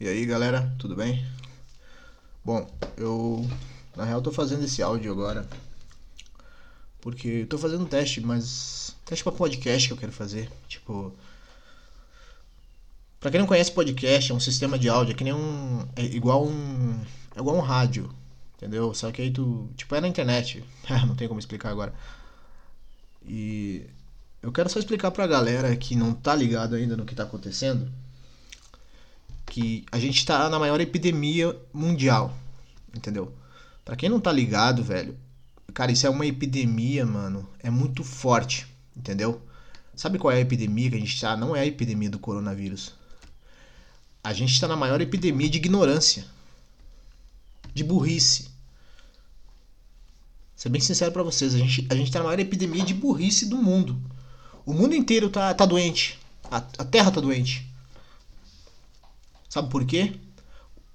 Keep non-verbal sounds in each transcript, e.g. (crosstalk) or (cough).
E aí galera, tudo bem? Bom, eu na real tô fazendo esse áudio agora porque eu tô fazendo um teste, mas teste para podcast que eu quero fazer, tipo Pra quem não conhece podcast, é um sistema de áudio, é que nem um é igual um é igual um rádio, entendeu? Só que aí tu, tipo, é na internet. (laughs) não tem como explicar agora. E eu quero só explicar pra galera que não tá ligado ainda no que tá acontecendo que a gente tá na maior epidemia mundial, entendeu? Para quem não tá ligado, velho, cara, isso é uma epidemia, mano, é muito forte, entendeu? Sabe qual é a epidemia que a gente tá? Não é a epidemia do coronavírus. A gente tá na maior epidemia de ignorância, de burrice. Ser bem sincero para vocês, a gente, a gente tá na maior epidemia de burrice do mundo. O mundo inteiro tá, tá doente. A, a Terra tá doente. Sabe por quê?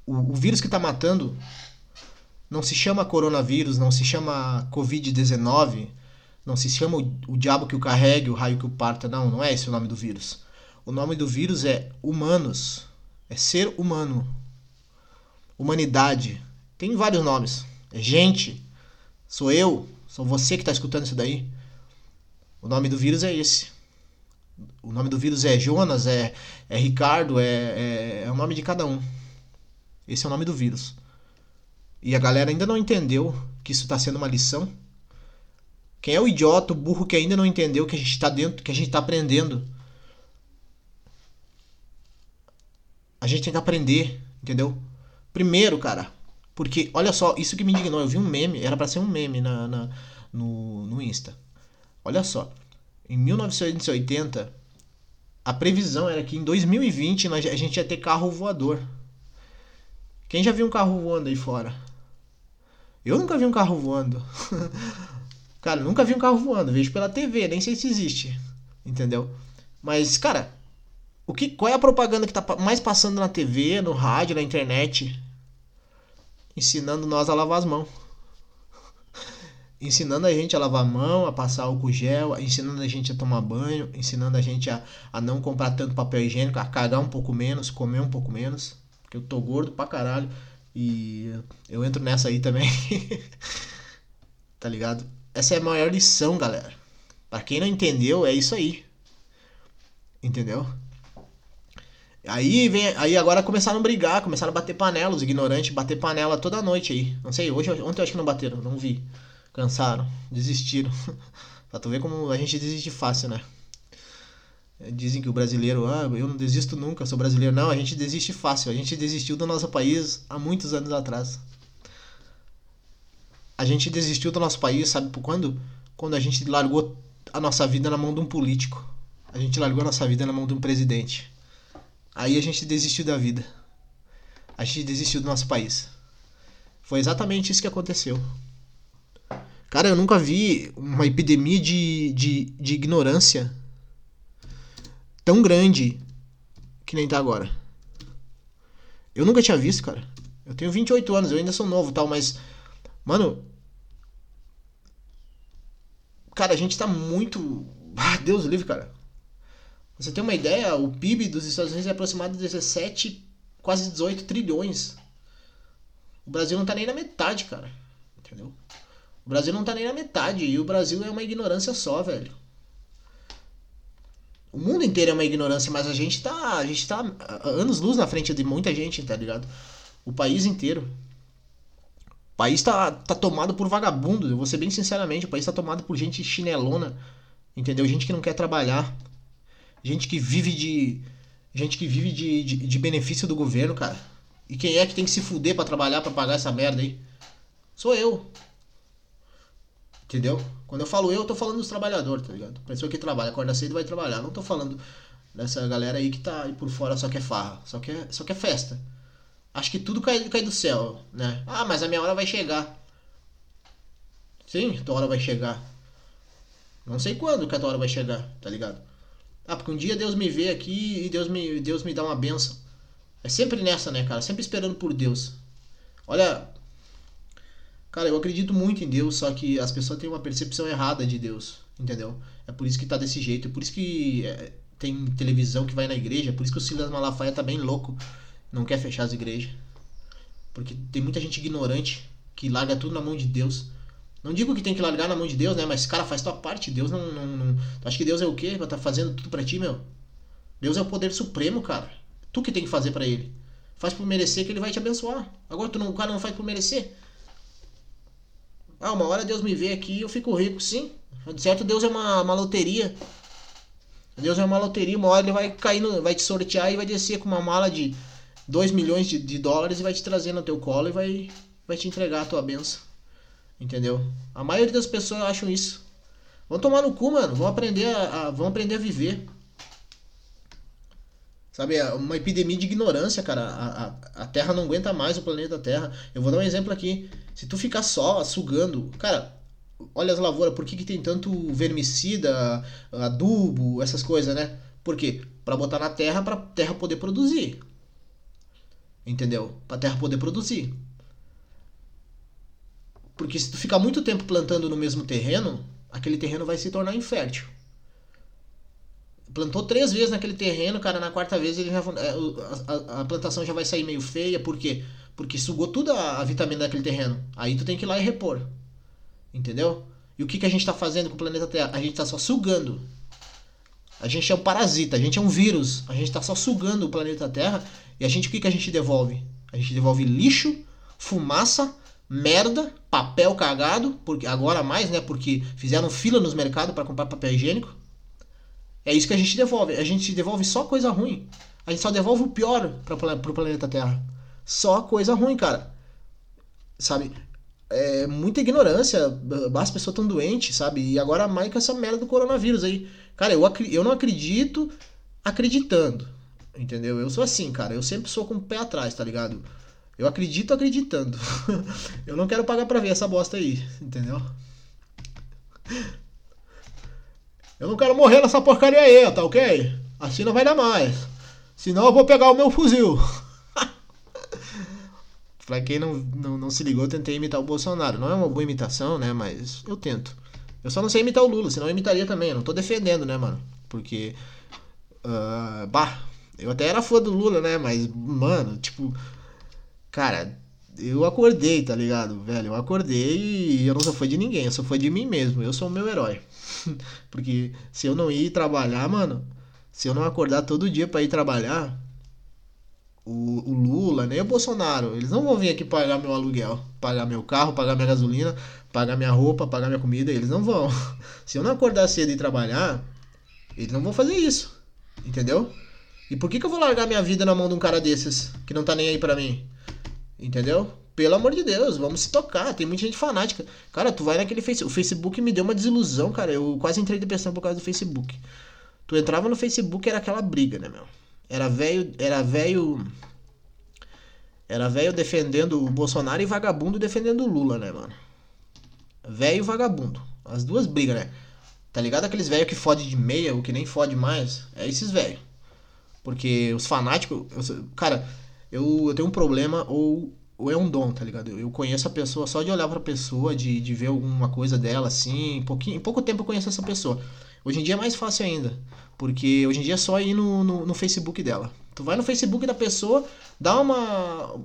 O, o vírus que está matando não se chama coronavírus, não se chama Covid-19, não se chama o, o diabo que o carregue, o raio que o parta, não, não é esse o nome do vírus. O nome do vírus é humanos, é ser humano, humanidade. Tem vários nomes. É gente, sou eu, sou você que está escutando isso daí. O nome do vírus é esse. O nome do vírus é Jonas, é, é Ricardo, é, é, é o nome de cada um. Esse é o nome do vírus. E a galera ainda não entendeu que isso está sendo uma lição. Quem é o idiota, o burro que ainda não entendeu que a gente está dentro, que a gente está aprendendo? A gente tem que aprender, entendeu? Primeiro, cara, porque olha só, isso que me indignou, eu vi um meme, era para ser um meme na, na no, no Insta. Olha só, em 1980, a previsão era que em 2020 a gente ia ter carro voador. Quem já viu um carro voando aí fora? Eu nunca vi um carro voando. (laughs) cara, nunca vi um carro voando. Vejo pela TV, nem sei se existe. Entendeu? Mas, cara, o que, qual é a propaganda que tá mais passando na TV, no rádio, na internet? Ensinando nós a lavar as mãos ensinando a gente a lavar a mão, a passar álcool gel, ensinando a gente a tomar banho, ensinando a gente a, a não comprar tanto papel higiênico, a cagar um pouco menos, comer um pouco menos, porque eu tô gordo pra caralho e eu entro nessa aí também. (laughs) tá ligado? Essa é a maior lição, galera. Pra quem não entendeu, é isso aí. Entendeu? Aí vem, aí agora começaram a brigar, começaram a bater panela, os ignorantes bater panela toda noite aí. Não sei, hoje ontem eu acho que não bateram, não vi. Cansaram, desistiram. (laughs) pra tu ver como a gente desiste fácil, né? Dizem que o brasileiro, ah, eu não desisto nunca, sou brasileiro. Não, a gente desiste fácil. A gente desistiu do nosso país há muitos anos atrás. A gente desistiu do nosso país, sabe por quando? Quando a gente largou a nossa vida na mão de um político. A gente largou a nossa vida na mão de um presidente. Aí a gente desistiu da vida. A gente desistiu do nosso país. Foi exatamente isso que aconteceu. Cara, eu nunca vi uma epidemia de, de, de ignorância tão grande que nem tá agora. Eu nunca tinha visto, cara. Eu tenho 28 anos, eu ainda sou novo tal, mas. Mano. Cara, a gente tá muito. (laughs) Ah, Deus livre, cara. Você tem uma ideia? O PIB dos Estados Unidos é aproximado de 17, quase 18 trilhões. O Brasil não tá nem na metade, cara. Entendeu? O Brasil não tá nem na metade. E o Brasil é uma ignorância só, velho. O mundo inteiro é uma ignorância, mas a gente tá. A gente tá anos luz na frente de muita gente, tá ligado? O país inteiro. O país tá, tá tomado por vagabundo, eu vou ser bem sinceramente, o país tá tomado por gente chinelona, entendeu? Gente que não quer trabalhar. Gente que vive de. Gente que vive de, de, de benefício do governo, cara. E quem é que tem que se fuder para trabalhar para pagar essa merda aí? Sou eu. Entendeu? Quando eu falo eu, eu tô falando dos trabalhadores, tá ligado? Pessoa que trabalha, acorda cedo vai trabalhar. Não tô falando dessa galera aí que tá aí por fora só quer farra, só quer, só quer festa. Acho que tudo cai, cai do céu, né? Ah, mas a minha hora vai chegar. Sim, tua hora vai chegar. Não sei quando que a tua hora vai chegar, tá ligado? Ah, porque um dia Deus me vê aqui e Deus me, Deus me dá uma benção. É sempre nessa, né, cara? Sempre esperando por Deus. Olha, Cara, eu acredito muito em Deus, só que as pessoas têm uma percepção errada de Deus, entendeu? É por isso que tá desse jeito, é por isso que é, tem televisão que vai na igreja, é por isso que o Silas Malafaia tá bem louco não quer fechar as igrejas. Porque tem muita gente ignorante que larga tudo na mão de Deus. Não digo que tem que largar na mão de Deus, né? Mas, cara, faz tua parte. Deus não. não, não... Tu acha que Deus é o quê? Pra tá fazendo tudo pra ti, meu? Deus é o poder supremo, cara. Tu que tem que fazer para ele. Faz por merecer que ele vai te abençoar. Agora tu não, o cara não faz por merecer. Ah, uma hora Deus me vê aqui e eu fico rico, sim. De certo, Deus é uma, uma loteria. Deus é uma loteria, uma hora ele vai cair, no, vai te sortear e vai descer com uma mala de 2 milhões de, de, dólares e vai te trazer no teu colo e vai, vai te entregar a tua benção. Entendeu? A maioria das pessoas acham isso. Vão tomar no cu, mano. Vão aprender a, a vão aprender a viver. Sabe, é uma epidemia de ignorância, cara. A, a, a Terra não aguenta mais o planeta Terra. Eu vou dar um exemplo aqui. Se tu ficar só sugando. Cara, olha as lavouras, por que, que tem tanto vermicida, adubo, essas coisas, né? Por quê? Pra botar na terra, pra terra poder produzir. Entendeu? Pra terra poder produzir. Porque se tu ficar muito tempo plantando no mesmo terreno, aquele terreno vai se tornar infértil plantou três vezes naquele terreno, cara, na quarta vez ele já, é, a, a, plantação já vai sair meio feia, por quê? Porque sugou toda a, a, vitamina daquele terreno. Aí tu tem que ir lá e repor. Entendeu? E o que, que a gente está fazendo com o planeta Terra? A gente está só sugando. A gente é um parasita, a gente é um vírus. A gente está só sugando o planeta Terra. E a gente, o que, que a gente devolve? A gente devolve lixo, fumaça, merda, papel cagado, porque agora mais, né? Porque fizeram fila nos mercados para comprar papel higiênico. É isso que a gente devolve. A gente devolve só coisa ruim. A gente só devolve o pior para pro planeta Terra. Só coisa ruim, cara. Sabe? É muita ignorância. As pessoas estão doentes, sabe? E agora mais com essa merda do coronavírus aí. Cara, eu, eu não acredito acreditando. Entendeu? Eu sou assim, cara. Eu sempre sou com o pé atrás, tá ligado? Eu acredito acreditando. (laughs) eu não quero pagar pra ver essa bosta aí, entendeu? Eu não quero morrer nessa porcaria aí, tá ok? Assim não vai dar mais. Senão eu vou pegar o meu fuzil. (laughs) pra quem não, não, não se ligou, eu tentei imitar o Bolsonaro. Não é uma boa imitação, né? Mas eu tento. Eu só não sei imitar o Lula, senão eu imitaria também. Eu não tô defendendo, né, mano? Porque. Uh, bah, eu até era fã do Lula, né? Mas, mano, tipo. Cara, eu acordei, tá ligado, velho? Eu acordei e eu não sou fã de ninguém, eu sou fã de mim mesmo. Eu sou o meu herói. (laughs) Porque se eu não ir trabalhar, mano, se eu não acordar todo dia para ir trabalhar, o, o, Lula, nem o Bolsonaro, eles não vão vir aqui pagar meu aluguel, pagar meu carro, pagar minha gasolina, pagar minha roupa, pagar minha comida, eles não vão. (laughs) Se eu não acordar cedo e trabalhar, eles não vão fazer isso. Entendeu? E por que, que eu vou largar minha vida na mão de um cara desses que não tá nem aí pra mim? Entendeu? Pelo amor de Deus, vamos se tocar. Tem muita gente fanática. Cara, tu vai naquele Facebook. O Facebook me deu uma desilusão, cara. Eu quase entrei depressão por causa do Facebook. Tu entrava no Facebook era aquela briga, né, meu? Era velho. Era velho. Era velho defendendo o Bolsonaro e vagabundo defendendo o Lula, né, mano? Velho e vagabundo. As duas brigas, né? Tá ligado aqueles velhos que fode de meia, ou que nem fode mais? É esses velhos. Porque os fanáticos. Cara, eu, eu tenho um problema, ou ou é um dom, tá ligado? Eu conheço a pessoa só de olhar pra pessoa, de, de ver alguma coisa dela, assim. Em, pouquinho, em pouco tempo eu conheço essa pessoa. Hoje em dia é mais fácil ainda. Porque hoje em dia é só ir no, no, no Facebook dela. Tu vai no Facebook da pessoa, dá uma.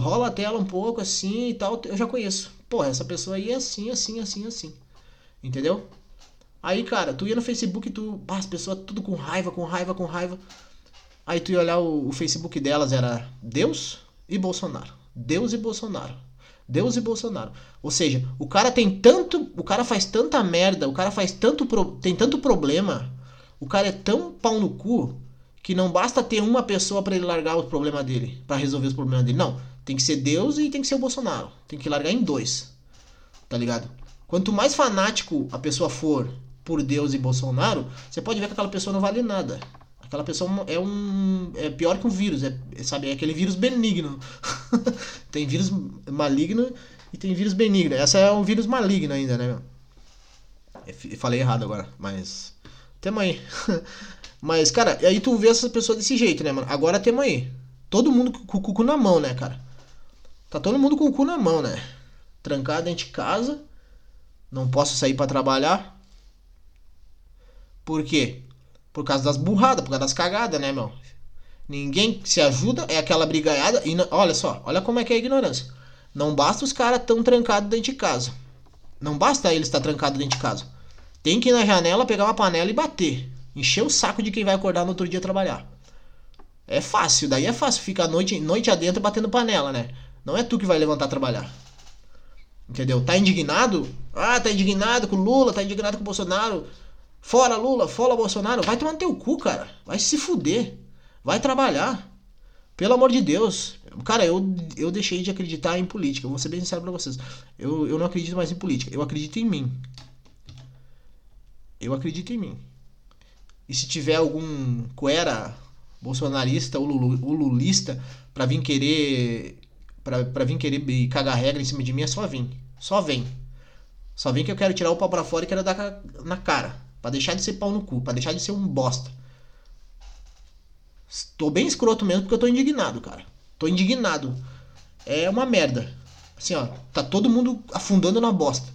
rola a tela um pouco assim e tal. Eu já conheço. Pô, essa pessoa aí é assim, assim, assim, assim. Entendeu? Aí, cara, tu ia no Facebook e tu. Pá, as pessoas tudo com raiva, com raiva, com raiva. Aí tu ia olhar o, o Facebook delas, era Deus e Bolsonaro. Deus e Bolsonaro. Deus e Bolsonaro. Ou seja, o cara tem tanto, o cara faz tanta merda, o cara faz tanto tem tanto problema, o cara é tão pau no cu que não basta ter uma pessoa para ele largar o problema dele, para resolver os problemas dele. Não, tem que ser Deus e tem que ser o Bolsonaro. Tem que largar em dois. Tá ligado? Quanto mais fanático a pessoa for por Deus e Bolsonaro, você pode ver que aquela pessoa não vale nada. Aquela pessoa é um. É pior que um vírus, é, sabe? É aquele vírus benigno. (laughs) tem vírus maligno e tem vírus benigno. Essa é um vírus maligno ainda, né? Eu falei errado agora, mas. Temo aí. (laughs) mas, cara, aí tu vê essa pessoa desse jeito, né, mano? Agora temo aí. Todo mundo com o cu na mão, né, cara? Tá todo mundo com o cu na mão, né? Trancado dentro de casa. Não posso sair para trabalhar. Por quê? Por causa das burradas, por causa das cagadas, né, meu? Ninguém se ajuda, é aquela brigaiada. E não, olha só, olha como é que é a ignorância. Não basta os caras tão trancados dentro de casa. Não basta eles estar trancados dentro de casa. Tem que ir na janela, pegar uma panela e bater. Encher o saco de quem vai acordar no outro dia trabalhar. É fácil, daí é fácil ficar noite, noite adentro batendo panela, né? Não é tu que vai levantar trabalhar. Entendeu? Tá indignado? Ah, tá indignado com Lula, tá indignado com Bolsonaro. Fora Lula, fora Bolsonaro. Vai tomar no teu cu, cara. Vai se fuder. Vai trabalhar. Pelo amor de Deus. Cara, eu, eu deixei de acreditar em política. Eu vou ser bem sincero pra vocês. Eu, eu não acredito mais em política. Eu acredito em mim. Eu acredito em mim. E se tiver algum coera bolsonarista ou lulista pra vir querer pra, pra vir querer cagar regra em cima de mim, é só vir. Só vem. Só vem que eu quero tirar o pau pra fora e quero dar na cara. Pra deixar de ser pau no cu. Pra deixar de ser um bosta. Tô bem escroto mesmo porque eu tô indignado, cara. Tô indignado. É uma merda. Assim, ó. Tá todo mundo afundando na bosta.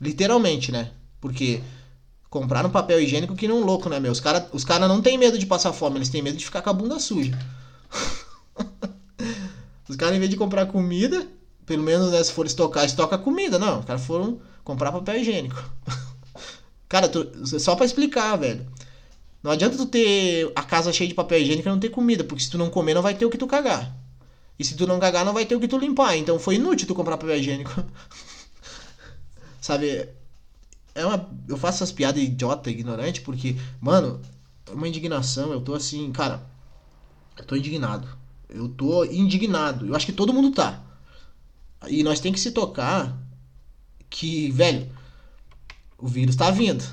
Literalmente, né? Porque compraram papel higiênico que não louco, né, meu? Os caras os cara não tem medo de passar fome, eles têm medo de ficar com a bunda suja. (laughs) os caras, em vez de comprar comida, pelo menos né, se for estocar, estoca comida. Não, os caras foram comprar papel higiênico. (laughs) cara, tu, só pra explicar, velho. Não adianta tu ter a casa cheia de papel higiênico e não ter comida, porque se tu não comer, não vai ter o que tu cagar. E se tu não cagar, não vai ter o que tu limpar. Então foi inútil tu comprar papel higiênico. (laughs) Sabe? é uma, eu faço essas piadas idiota, ignorante, porque, mano, é uma indignação. Eu tô assim, cara, eu tô indignado. Eu tô indignado. Eu acho que todo mundo tá. E nós tem que se tocar que, velho, o vírus tá vindo.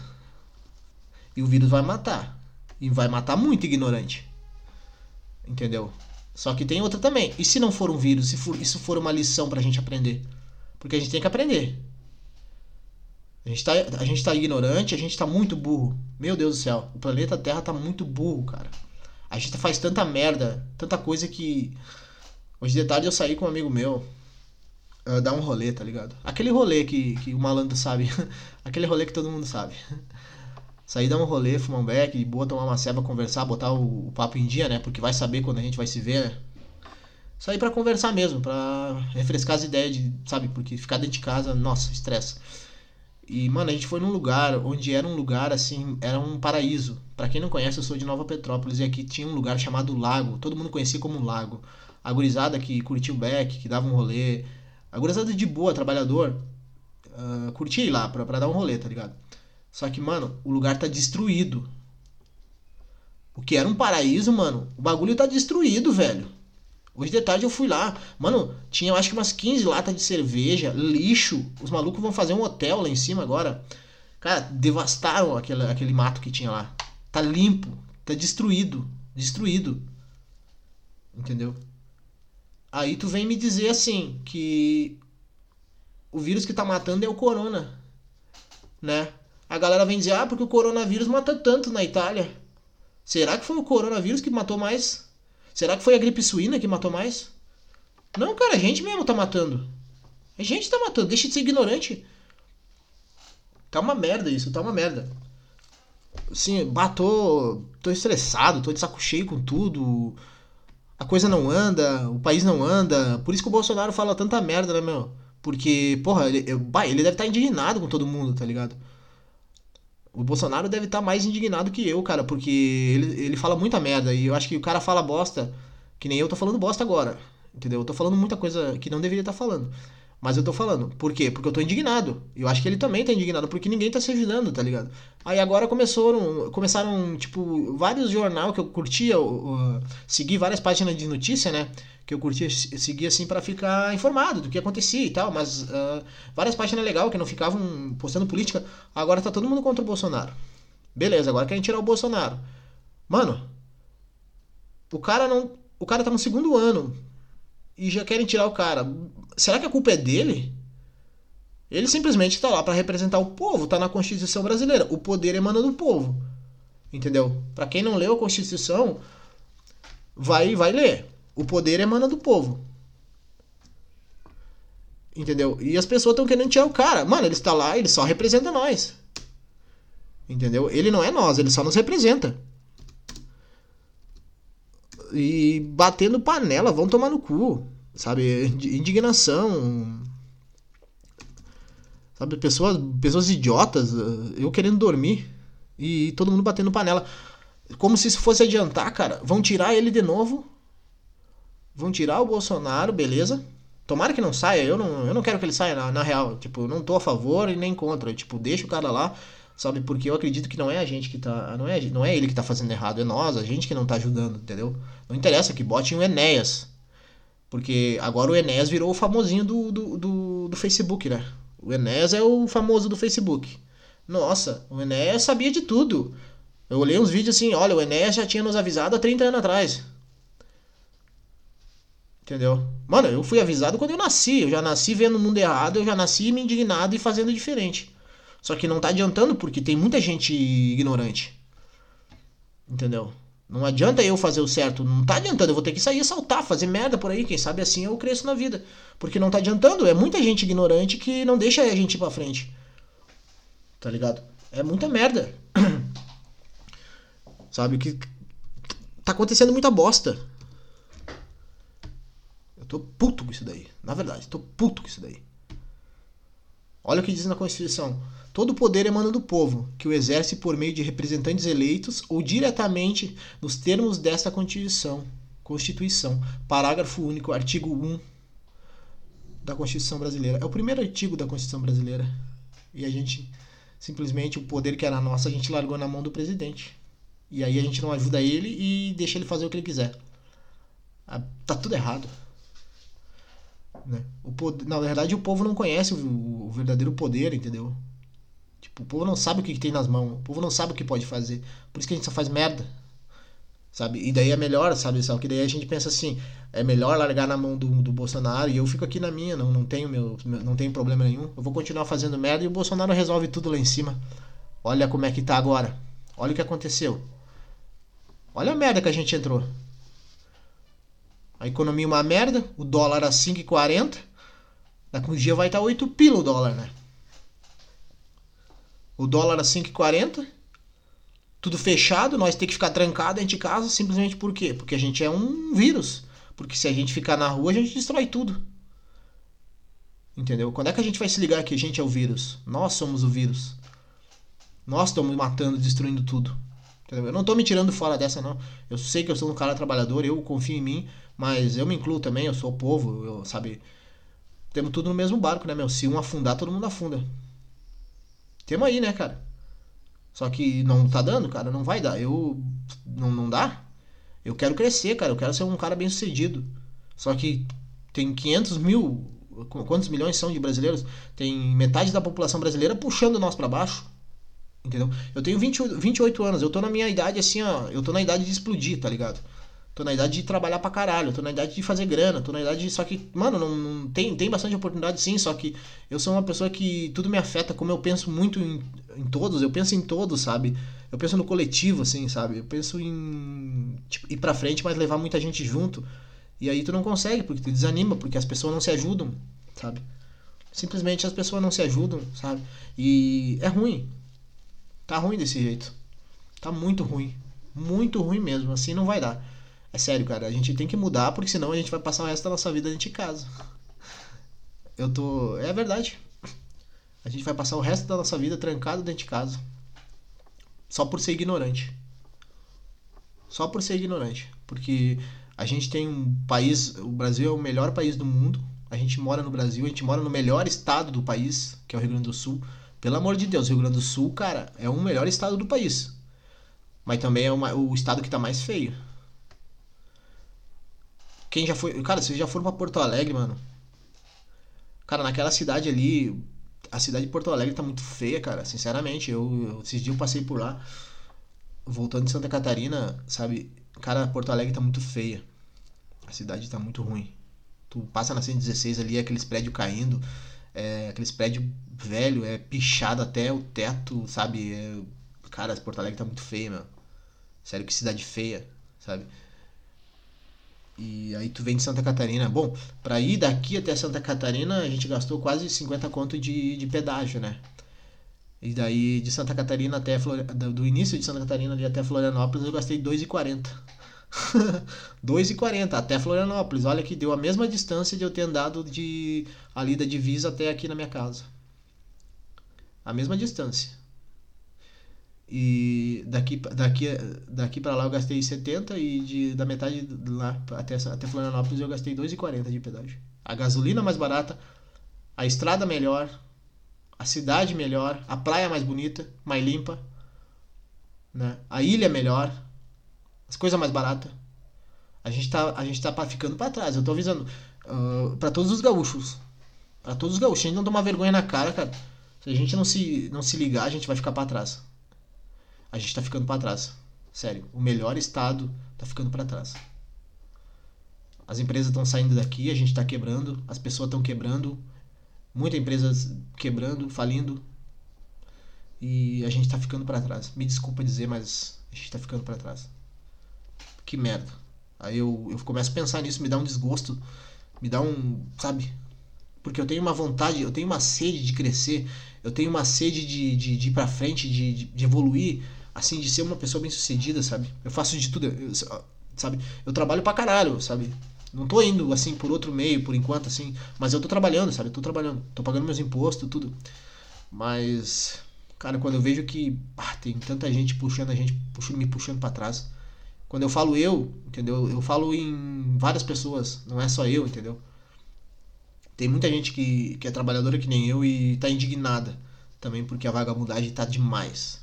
E o vírus vai matar. E vai matar muito ignorante. Entendeu? Só que tem outra também. E se não for um vírus, se for, isso for uma lição pra gente aprender? Porque a gente tem que aprender. A gente, tá, a gente tá ignorante, a gente tá muito burro. Meu Deus do céu, o planeta Terra tá muito burro, cara. A gente faz tanta merda, tanta coisa que. Hoje de tarde eu saí com um amigo meu uh, dar um rolê, tá ligado? Aquele rolê que, que o malandro sabe. (laughs) Aquele rolê que todo mundo sabe. (laughs) Sair dar um rolê, fumar um beck, boa, tomar uma ceba, conversar, botar o, o, papo em dia, né? Porque vai saber quando a gente vai se ver, né? Sair para conversar mesmo, para refrescar as ideias, de, sabe? Porque ficar dentro de casa, nossa, estressa. E, mano, a gente foi num lugar onde era um lugar assim, era um paraíso. Para quem não conhece, eu sou de Nova Petrópolis e aqui tinha um lugar chamado Lago. Todo mundo conhecia como Lago. A gurizada que curtia o beck, que dava um rolê. A gurizada de boa, trabalhador, uh, ir lá pra, pra dar um rolê, tá ligado? Só que, mano, o lugar tá destruído. O que era um paraíso, mano, o bagulho tá destruído, velho. Hoje de tarde eu fui lá. Mano, tinha acho que umas 15 latas de cerveja, lixo. Os malucos vão fazer um hotel lá em cima agora. Cara, devastaram aquele, aquele mato que tinha lá. Tá limpo, tá destruído. Destruído. Entendeu? Aí tu vem me dizer assim que o vírus que tá matando é o corona. Né? A galera vem dizer, ah, porque o coronavírus mata tanto na Itália. Será que foi o coronavírus que matou mais? Será que foi a gripe suína que matou mais? Não, cara, a gente mesmo tá matando. A gente tá matando, deixa de ser ignorante. Tá uma merda isso, tá uma merda. Assim, batou. Tô estressado, tô de saco cheio com tudo. A coisa não anda, o país não anda. Por isso que o Bolsonaro fala tanta merda, né, meu? Porque, porra, ele, ele deve estar tá indignado com todo mundo, tá ligado? O Bolsonaro deve estar tá mais indignado que eu, cara, porque ele, ele fala muita merda. E eu acho que o cara fala bosta, que nem eu tô falando bosta agora. Entendeu? Eu tô falando muita coisa que não deveria estar tá falando. Mas eu tô falando. Por quê? Porque eu tô indignado. Eu acho que ele também tá indignado, porque ninguém tá se ajudando, tá ligado? Aí agora começaram, começaram tipo, vários jornal que eu curtia, uh, segui várias páginas de notícia, né? Que eu curtia seguir assim para ficar informado do que acontecia e tal, mas uh, várias páginas legais que não ficavam postando política. Agora tá todo mundo contra o Bolsonaro. Beleza, agora querem tirar o Bolsonaro. Mano, o cara não. O cara tá no segundo ano e já querem tirar o cara. Será que a culpa é dele? Ele simplesmente está lá para representar o povo, está na Constituição brasileira. O poder emana do povo. Entendeu? Para quem não leu a Constituição, vai vai ler. O poder emana do povo. Entendeu? E as pessoas estão querendo tirar o cara. Mano, ele está lá, ele só representa nós. Entendeu? Ele não é nós, ele só nos representa. E batendo panela, vão tomar no cu, sabe? Indignação. Sabe, pessoas, pessoas idiotas, eu querendo dormir e todo mundo batendo panela. Como se isso fosse adiantar, cara. Vão tirar ele de novo. Vão tirar o Bolsonaro, beleza? Tomara que não saia, eu não, eu não quero que ele saia na, na real. Tipo, não tô a favor e nem contra. Tipo, deixa o cara lá, sabe? Porque eu acredito que não é a gente que tá. Não é, não é ele que tá fazendo errado, é nós, a gente que não tá ajudando, entendeu? Não interessa que botem o Enéas. Porque agora o Enéas virou o famosinho do, do, do, do Facebook, né? O Enéas é o famoso do Facebook. Nossa, o Enéas sabia de tudo. Eu olhei uns vídeos assim, olha, o Enéas já tinha nos avisado há 30 anos atrás. Entendeu? Mano, eu fui avisado quando eu nasci. Eu já nasci vendo o mundo errado, eu já nasci me indignado e fazendo diferente. Só que não tá adiantando porque tem muita gente ignorante. Entendeu? Não adianta eu fazer o certo. Não tá adiantando. Eu vou ter que sair saltar, fazer merda por aí. Quem sabe assim eu cresço na vida. Porque não tá adiantando. É muita gente ignorante que não deixa a gente ir pra frente. Tá ligado? É muita merda. (clears throat) Sabe? Que tá acontecendo muita bosta tô puto com isso daí. Na verdade, tô puto com isso daí. Olha o que diz na Constituição. Todo poder emana do povo, que o exerce por meio de representantes eleitos ou diretamente nos termos desta Constituição. Constituição. Parágrafo único, artigo 1 da Constituição brasileira. É o primeiro artigo da Constituição brasileira. E a gente, simplesmente, o poder que era nosso, a gente largou na mão do presidente. E aí a gente não ajuda ele e deixa ele fazer o que ele quiser. Ah, tá tudo errado. Né? O poder, na verdade, o povo não conhece o, o, verdadeiro poder, entendeu? Tipo, o povo não sabe o que, que, tem nas mãos, o povo não sabe o que pode fazer. Por isso que a gente só faz merda. Sabe? E daí é melhor, sabe? Só que daí a gente pensa assim, é melhor largar na mão do, do Bolsonaro e eu fico aqui na minha, não, não tenho meu, não tenho problema nenhum. Eu vou continuar fazendo merda e o Bolsonaro resolve tudo lá em cima. Olha como é que tá agora. Olha o que aconteceu. Olha a merda que a gente entrou. A economia é uma merda, o dólar a 5,40. Daqui um dia vai estar 8 pila o dólar, né? O dólar a 5,40. Tudo fechado, nós tem que ficar trancado dentro de casa simplesmente por quê? Porque a gente é um vírus. Porque se a gente ficar na rua, a gente destrói tudo. Entendeu? Quando é que a gente vai se ligar que a gente é o vírus? Nós somos o vírus. Nós estamos matando, destruindo tudo. Entendeu? Eu não estou me tirando fora dessa, não. Eu sei que eu sou um cara trabalhador, eu confio em mim, mas eu me incluo também, eu sou o povo, eu, sabe? Temos tudo no mesmo barco, né, meu? Se um afundar, todo mundo afunda. Temos aí, né, cara? Só que não tá dando, cara, não vai dar. Eu. Não, não dá. Eu quero crescer, cara, eu quero ser um cara bem sucedido. Só que tem 500 mil. Quantos milhões são de brasileiros? Tem metade da população brasileira puxando nós para baixo. Entendeu? Eu tenho 20, 28 anos, eu tô na minha idade assim, ó. Eu tô na idade de explodir, tá ligado? Tô na idade de trabalhar pra caralho, tô na idade de fazer grana, tô na idade de. Só que, mano, não, não, tem, tem bastante oportunidade sim, só que eu sou uma pessoa que tudo me afeta, como eu penso muito em, em todos, eu penso em todos, sabe? Eu penso no coletivo, assim, sabe? Eu penso em tipo, ir pra frente, mas levar muita gente junto. E aí tu não consegue, porque tu desanima, porque as pessoas não se ajudam, sabe? Simplesmente as pessoas não se ajudam, sabe? E é ruim. Tá ruim desse jeito. Tá muito ruim. Muito ruim mesmo. Assim não vai dar. É sério, cara, a gente tem que mudar, porque senão a gente vai passar o resto da nossa vida dentro de casa. Eu tô. É verdade. A gente vai passar o resto da nossa vida trancado dentro de casa. Só por ser ignorante. Só por ser ignorante. Porque a gente tem um país. O Brasil é o melhor país do mundo. A gente mora no Brasil, a gente mora no melhor estado do país, que é o Rio Grande do Sul. Pelo amor de Deus, o Rio Grande do Sul, cara, é o melhor estado do país. Mas também é uma, o estado que tá mais feio. Quem já foi. Cara, vocês já foram pra Porto Alegre, mano? Cara, naquela cidade ali. A cidade de Porto Alegre tá muito feia, cara. Sinceramente, eu, eu esses dias eu passei por lá. Voltando de Santa Catarina, sabe? Cara, Porto Alegre tá muito feia. A cidade tá muito ruim. Tu passa na 116 ali, aqueles prédios caindo. É, aqueles prédios velho, é pichado até o teto, sabe? É, cara, Porto Alegre tá muito feia, meu. Sério, que cidade feia, sabe? E aí tu vem de Santa Catarina. Bom, para ir daqui até Santa Catarina, a gente gastou quase 50 conto de, de pedágio, né? E daí de Santa Catarina até Flor... do início de Santa Catarina ali até Florianópolis eu gastei 2,40. 2,40 (laughs) até Florianópolis. Olha que deu a mesma distância de eu ter andado de ali da divisa até aqui na minha casa. A mesma distância. E daqui daqui daqui para lá eu gastei 70 e de, da metade de lá até até Florianópolis eu gastei 2,40 de pedágio. A gasolina mais barata, a estrada melhor, a cidade melhor, a praia mais bonita, mais limpa, né? A ilha melhor, as coisas mais baratas. A gente tá, a gente tá ficando para trás. Eu tô avisando uh, para todos os gaúchos. para todos os gaúchos. A gente não tomar vergonha na cara, cara. Se a gente não se, não se ligar, a gente vai ficar para trás. A gente tá ficando para trás. Sério. O melhor estado tá ficando para trás. As empresas estão saindo daqui, a gente está quebrando, as pessoas estão quebrando, muitas empresas quebrando, falindo. E a gente está ficando para trás. Me desculpa dizer, mas a gente está ficando para trás que merda. Aí eu, eu começo a pensar nisso, me dá um desgosto, me dá um. Sabe? Porque eu tenho uma vontade, eu tenho uma sede de crescer, eu tenho uma sede de, de, de ir pra frente, de, de, de evoluir, assim, de ser uma pessoa bem sucedida, sabe? Eu faço de tudo, eu, sabe? Eu trabalho pra caralho, sabe? Não tô indo assim por outro meio por enquanto, assim, mas eu tô trabalhando, sabe? Eu tô trabalhando, tô pagando meus impostos, tudo. Mas, cara, quando eu vejo que ah, tem tanta gente puxando a gente, puxando, me puxando para trás, quando eu falo eu, entendeu? Eu falo em várias pessoas, não é só eu, entendeu? Tem muita gente que, que é trabalhadora que nem eu e tá indignada também porque a vagabundagem tá demais.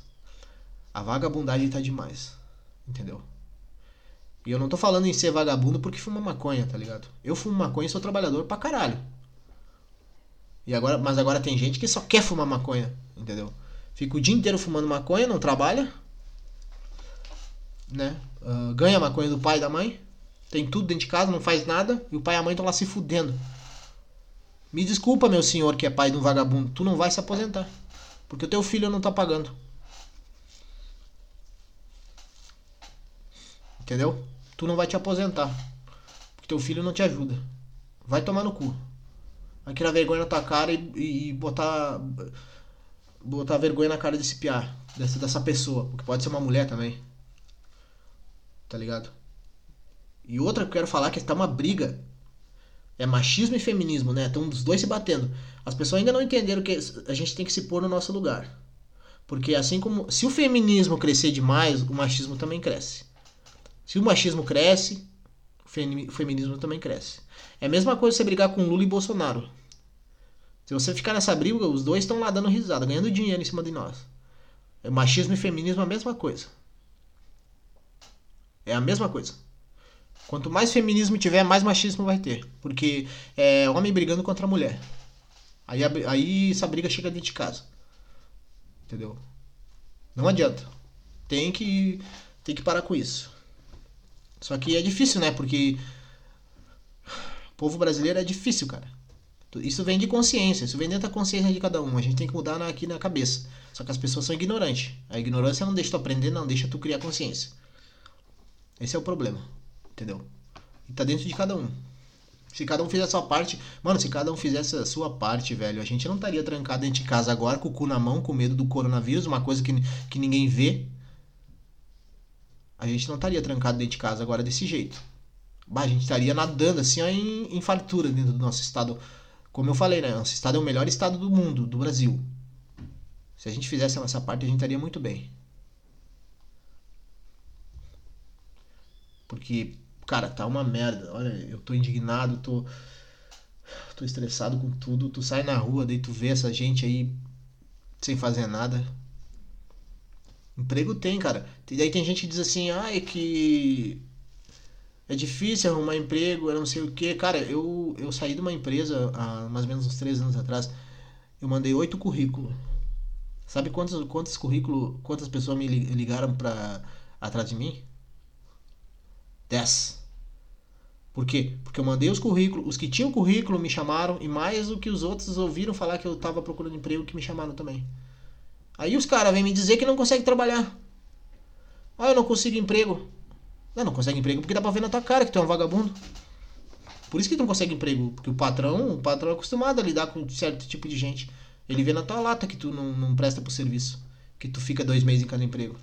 A vagabundagem tá demais, entendeu? E eu não tô falando em ser vagabundo porque fuma maconha, tá ligado? Eu fumo maconha e sou trabalhador pra caralho. E agora, mas agora tem gente que só quer fumar maconha, entendeu? Fica o dia inteiro fumando maconha, não trabalha, né? Uh, ganha maconha do pai e da mãe, tem tudo dentro de casa, não faz nada, e o pai e a mãe estão lá se fudendo. Me desculpa, meu senhor, que é pai de um vagabundo, tu não vai se aposentar. Porque o teu filho não tá pagando. Entendeu? Tu não vai te aposentar. Porque teu filho não te ajuda. Vai tomar no cu. Vai tirar vergonha na tua cara e, e, e botar. Botar vergonha na cara desse piar. Dessa, dessa pessoa. Porque pode ser uma mulher também tá ligado? E outra que eu quero falar que tá uma briga. É machismo e feminismo, né? Estão os dois se batendo. As pessoas ainda não entenderam que a gente tem que se pôr no nosso lugar. Porque assim como. Se o feminismo crescer demais, o machismo também cresce. Se o machismo cresce, o feminismo também cresce. É a mesma coisa você brigar com Lula e Bolsonaro. Se você ficar nessa briga, os dois estão lá dando risada, ganhando dinheiro em cima de nós. É machismo e feminismo é a mesma coisa. É a mesma coisa. Quanto mais feminismo tiver, mais machismo vai ter. Porque é homem brigando contra a mulher. Aí, aí essa briga chega dentro de casa. Entendeu? Não adianta. Tem que, tem que parar com isso. Só que é difícil, né? Porque o povo brasileiro é difícil, cara. Isso vem de consciência, isso vem dentro da consciência de cada um. A gente tem que mudar aqui na cabeça. Só que as pessoas são ignorantes. A ignorância não deixa tu aprender, não deixa tu criar consciência. Esse é o problema. Entendeu? E tá dentro de cada um. Se cada um fizer a sua parte. Mano, se cada um fizesse a sua parte, velho, a gente não estaria trancado dentro de casa agora com o cu na mão, com medo do coronavírus, uma coisa que, que ninguém vê. A gente não estaria trancado dentro de casa agora desse jeito. Bah, a gente estaria nadando assim ó, em, em fartura dentro do nosso estado. Como eu falei, né? Nosso estado é o melhor estado do mundo, do Brasil. Se a gente fizesse a nossa parte, a gente estaria muito bem. Porque, cara, tá uma merda. Olha, eu tô indignado, tô. tô estressado com tudo. Tu sai na rua, daí tu vê essa gente aí sem fazer nada. Emprego tem, cara. E daí tem gente que diz assim, ah, é que é difícil arrumar emprego, eu não sei o que. Cara, eu, eu saí de uma empresa há mais ou menos uns três anos atrás. Eu mandei oito currículos. Sabe quantos, quantos currículos, quantas pessoas me ligaram pra, atrás de mim? 10. Por quê? Porque eu mandei os currículos, os que tinham currículo me chamaram e mais do que os outros ouviram falar que eu estava procurando emprego que me chamaram também. Aí os caras vêm me dizer que não consegue trabalhar. Ah, eu não consigo emprego. Não, não consegue emprego porque dá pra ver na tua cara que tu é um vagabundo. Por isso que tu não consegue emprego, porque o patrão, o patrão é acostumado a lidar com certo tipo de gente. Ele vê na tua lata que tu não, não presta pro serviço, que tu fica dois meses em cada emprego.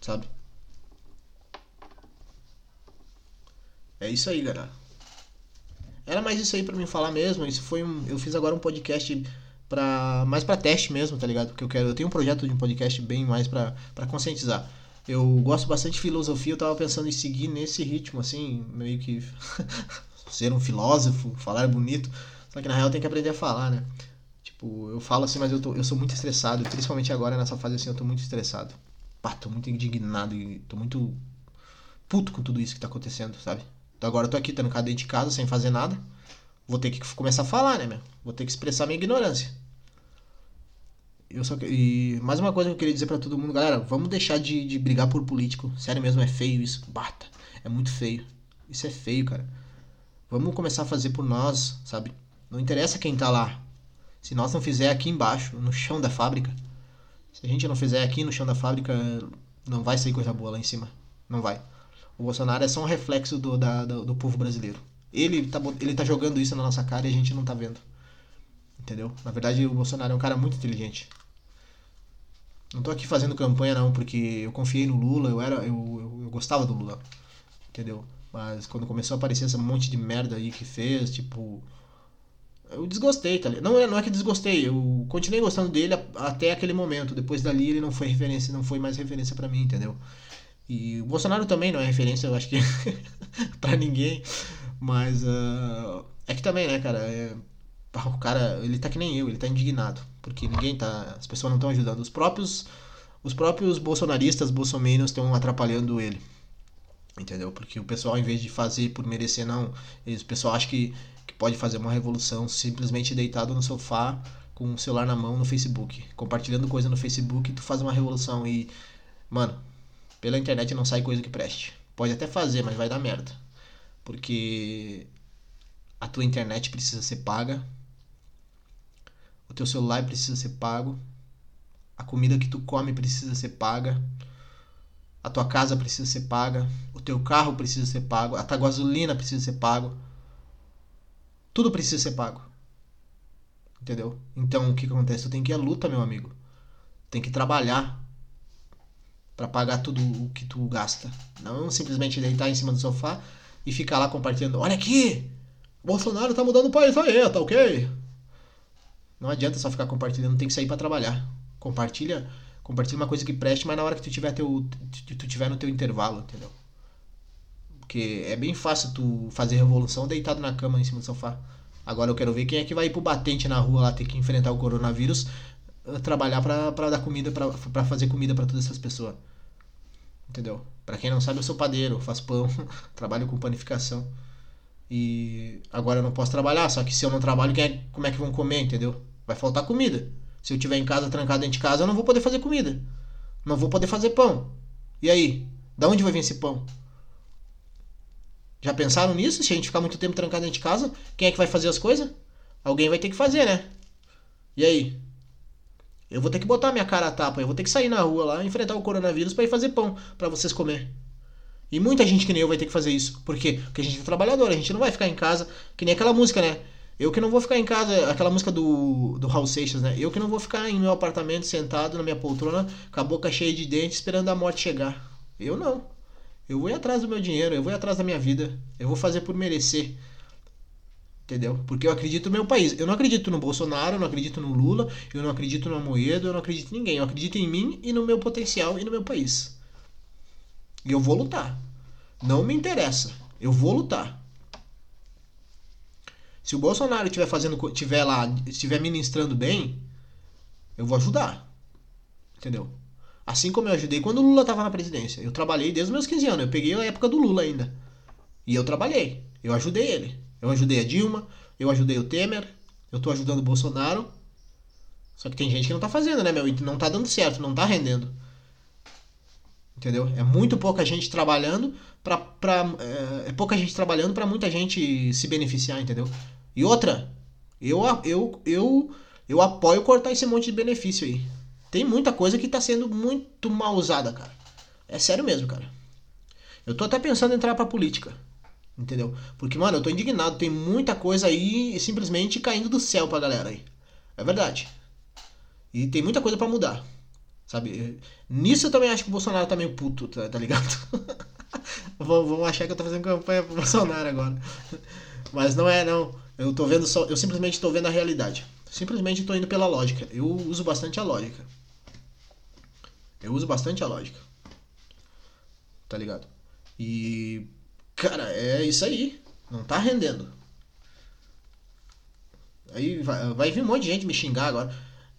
Sabe? É isso aí, galera. Era mais isso aí para mim falar mesmo. Isso foi um, eu fiz agora um podcast para mais para teste mesmo, tá ligado? Porque eu quero, eu tenho um projeto de um podcast bem mais para conscientizar. Eu gosto bastante de filosofia, eu tava pensando em seguir nesse ritmo assim, meio que (laughs) ser um filósofo, falar bonito. Só que na real tem que aprender a falar, né? Tipo, eu falo assim, mas eu, tô, eu sou muito estressado, principalmente agora nessa fase assim, eu tô muito estressado. Pá, tô muito indignado e tô muito puto com tudo isso que tá acontecendo, sabe? Então agora eu tô aqui trancado dentro de casa sem fazer nada. Vou ter que começar a falar, né, meu? Vou ter que expressar minha ignorância. Eu só e mais uma coisa que eu queria dizer para todo mundo, galera, vamos deixar de, de brigar por político. Sério mesmo, é feio isso. Bata. É muito feio. Isso é feio, cara. Vamos começar a fazer por nós, sabe? Não interessa quem tá lá. Se nós não fizer aqui embaixo, no chão da fábrica, se a gente não fizer aqui no chão da fábrica, não vai sair coisa boa lá em cima. Não vai. O Bolsonaro é só um reflexo do, da, do, do povo brasileiro. Ele tá, ele tá jogando isso na nossa cara e a gente não tá vendo. Entendeu? Na verdade, o Bolsonaro é um cara muito inteligente. Não tô aqui fazendo campanha não, porque eu confiei no Lula, eu era eu, eu, eu gostava do Lula. Entendeu? Mas quando começou a aparecer esse monte de merda aí que fez, tipo, eu desgostei, tá ligado? Não é, não é que desgostei, eu continuei gostando dele até aquele momento. Depois dali ele não foi referência, não foi mais referência para mim, entendeu? E o Bolsonaro também não é referência, eu acho que (laughs) para ninguém. Mas uh, é que também, né, cara? É, o cara, ele tá que nem eu, ele tá indignado. Porque ninguém tá. As pessoas não estão ajudando. Os próprios. Os próprios bolsonaristas, bolsominions, estão atrapalhando ele. Entendeu? Porque o pessoal, em vez de fazer por merecer, não. Eles, o pessoal acha que, que pode fazer uma revolução simplesmente deitado no sofá com o celular na mão no Facebook. Compartilhando coisa no Facebook, tu faz uma revolução. E, mano, pela internet não sai coisa que preste. Pode até fazer, mas vai dar merda. Porque a tua internet precisa ser paga. O teu celular precisa ser pago. A comida que tu come precisa ser paga. A tua casa precisa ser paga. O teu carro precisa ser pago. A tua gasolina precisa ser pago. Tudo precisa ser pago. Entendeu? Então o que acontece? Tu tem que ir à luta, meu amigo. Tem que trabalhar para pagar tudo o que tu gasta. Não simplesmente deitar em cima do sofá e ficar lá compartilhando. Olha aqui! Bolsonaro tá mudando o país aí, tá ok? Não adianta só ficar compartilhando, tem que sair para trabalhar. Compartilha, compartilha uma coisa que preste, mas na hora que tu tiver, teu, tu tiver no teu intervalo, entendeu? Porque é bem fácil tu fazer revolução deitado na cama em cima do sofá. Agora eu quero ver quem é que vai ir pro batente na rua lá ter que enfrentar o coronavírus, eh, trabalhar para dar comida, para fazer comida para todas essas pessoas. Entendeu? Para quem não sabe, eu sou padeiro, faço pão, (laughs) trabalho com panificação. E agora eu não posso trabalhar, só que se eu não trabalho, é, como é que vão comer, entendeu? Vai faltar comida. Se eu estiver em casa, trancado dentro de casa, eu não vou poder fazer comida. Não vou poder fazer pão. E aí? Da onde vai vir esse pão? Já pensaram nisso? Se a gente ficar muito tempo trancado dentro de casa, quem é que vai fazer as coisas? Alguém vai ter que fazer, né? E aí? Eu vou ter que botar minha cara a tapa, eu vou ter que sair na rua lá, enfrentar o coronavírus para ir fazer pão para vocês comer. E muita gente que nem eu vai ter que fazer isso. Por quê? Porque a gente é trabalhador, a gente não vai ficar em casa, que nem aquela música, né? Eu que não vou ficar em casa, aquela música do, do Raul Seixas, né? Eu que não vou ficar em meu apartamento sentado na minha poltrona com a boca cheia de dentes esperando a morte chegar. Eu não. Eu vou ir atrás do meu dinheiro, eu vou ir atrás da minha vida. Eu vou fazer por merecer. Entendeu? Porque eu acredito no meu país. Eu não acredito no Bolsonaro, eu não acredito no Lula, eu não acredito no Amoedo, eu não acredito em ninguém. Eu acredito em mim e no meu potencial e no meu país. E eu vou lutar. Não me interessa. Eu vou lutar. Se o Bolsonaro estiver fazendo, tiver lá, estiver ministrando bem, eu vou ajudar. Entendeu? Assim como eu ajudei quando o Lula estava na presidência. Eu trabalhei desde os meus 15 anos. Eu peguei a época do Lula ainda. E eu trabalhei. Eu ajudei ele. Eu ajudei a Dilma, eu ajudei o Temer, eu tô ajudando o Bolsonaro. Só que tem gente que não tá fazendo, né, meu? E não tá dando certo, não tá rendendo. Entendeu? É muito pouca gente trabalhando pra é, é pouca gente trabalhando para muita gente se beneficiar, entendeu? E outra, eu, eu, eu, eu apoio cortar esse monte de benefício aí. Tem muita coisa que tá sendo muito mal usada, cara. É sério mesmo, cara. Eu tô até pensando em entrar pra política. Entendeu? Porque, mano, eu tô indignado. Tem muita coisa aí simplesmente caindo do céu pra galera aí. É verdade. E tem muita coisa para mudar. Sabe? Nisso eu também acho que o Bolsonaro tá meio puto, tá, tá ligado? (laughs) vão, vão achar que eu tô fazendo campanha pro Bolsonaro agora. Mas não é, não. Eu tô vendo só. Eu simplesmente tô vendo a realidade. Simplesmente tô indo pela lógica. Eu uso bastante a lógica. Eu uso bastante a lógica. Tá ligado? E. Cara, é isso aí. Não tá rendendo. Aí vai, vai vir um monte de gente me xingar agora.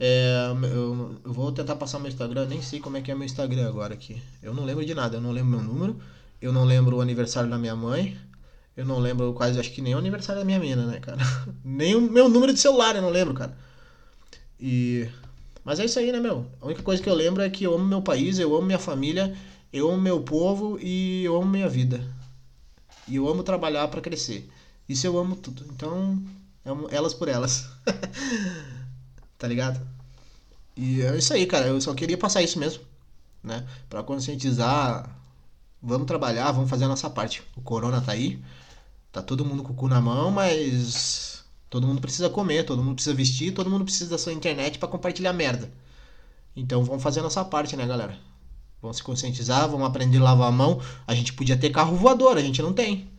É, eu, eu, vou tentar passar meu Instagram, nem sei como é que é meu Instagram agora aqui. Eu não lembro de nada, eu não lembro meu número, eu não lembro o aniversário da minha mãe, eu não lembro quase, acho que nem o aniversário da minha mina, né, cara? (laughs) nem o meu número de celular eu não lembro, cara. E. Mas é isso aí, né, meu? A única coisa que eu lembro é que eu amo meu país, eu amo minha família, eu amo meu povo e eu amo minha vida. E eu amo trabalhar para crescer. Isso eu amo tudo. Então, amo elas por elas. (laughs) tá ligado? E é isso aí, cara. Eu só queria passar isso mesmo, né? Pra conscientizar. Vamos trabalhar, vamos fazer a nossa parte. O corona tá aí. Tá todo mundo com o cu na mão, mas. Todo mundo precisa comer, todo mundo precisa vestir, todo mundo precisa da sua internet para compartilhar merda. Então vamos fazer a nossa parte, né, galera? Vamos se conscientizar, vamos aprender a lavar a mão. A gente podia ter carro voador, a gente não tem.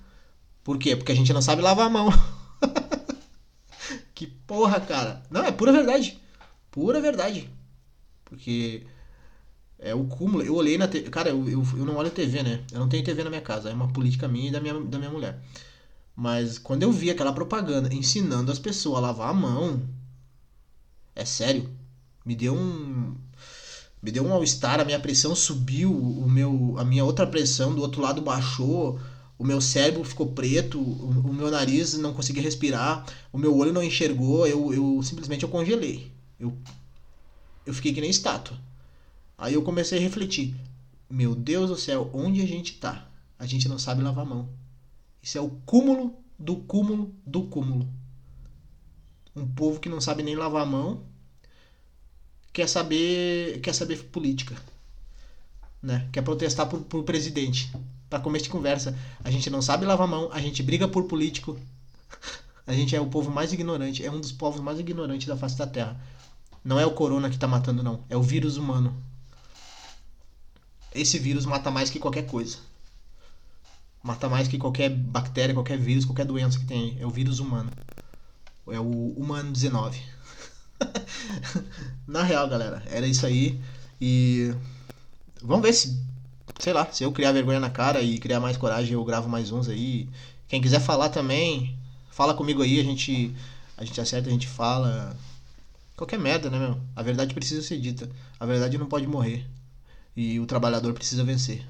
Por quê? Porque a gente não sabe lavar a mão. (laughs) Que porra, cara. Não, é pura verdade. Pura verdade. Porque é o cúmulo. Eu olhei na TV. Cara, eu, eu, eu não olho TV, né? Eu não tenho TV na minha casa. É uma política minha e da minha, da minha mulher. Mas quando eu vi aquela propaganda ensinando as pessoas a lavar a mão. É sério. Me deu um. Me deu um all-star, a minha pressão subiu, o meu, a minha outra pressão do outro lado baixou o meu cérebro ficou preto, o, o, meu nariz não conseguia respirar, o meu olho não enxergou, eu, eu simplesmente eu congelei. Eu, eu fiquei que nem estátua. Aí eu comecei a refletir. Meu Deus do céu, onde a gente tá? A gente não sabe lavar a mão. Isso é o cúmulo do cúmulo do cúmulo. Um povo que não sabe nem lavar a mão quer saber quer saber política, né? Quer protestar por, por presidente para começo de conversa. A gente não sabe lavar mão, a gente briga por político. (laughs) A gente é o povo mais ignorante, é um dos povos mais ignorantes da face da Terra. Não é o corona que tá matando, não. É o vírus humano. Esse vírus mata mais que qualquer coisa. Mata mais que qualquer bactéria, qualquer vírus, qualquer doença que tem. É o vírus humano. É o humano 19. (laughs) Na real, galera, era isso aí. E vamos ver se sei lá, se eu criar vergonha na cara e criar mais coragem, eu gravo mais uns aí. Quem quiser falar também, fala comigo aí, a gente a gente acerta, a gente fala. Qualquer merda, né, meu? A verdade precisa ser dita. A verdade não pode morrer. E o trabalhador precisa vencer.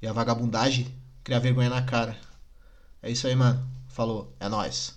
E a vagabundagem criar vergonha na cara. É isso aí, mano. Falou. É nós.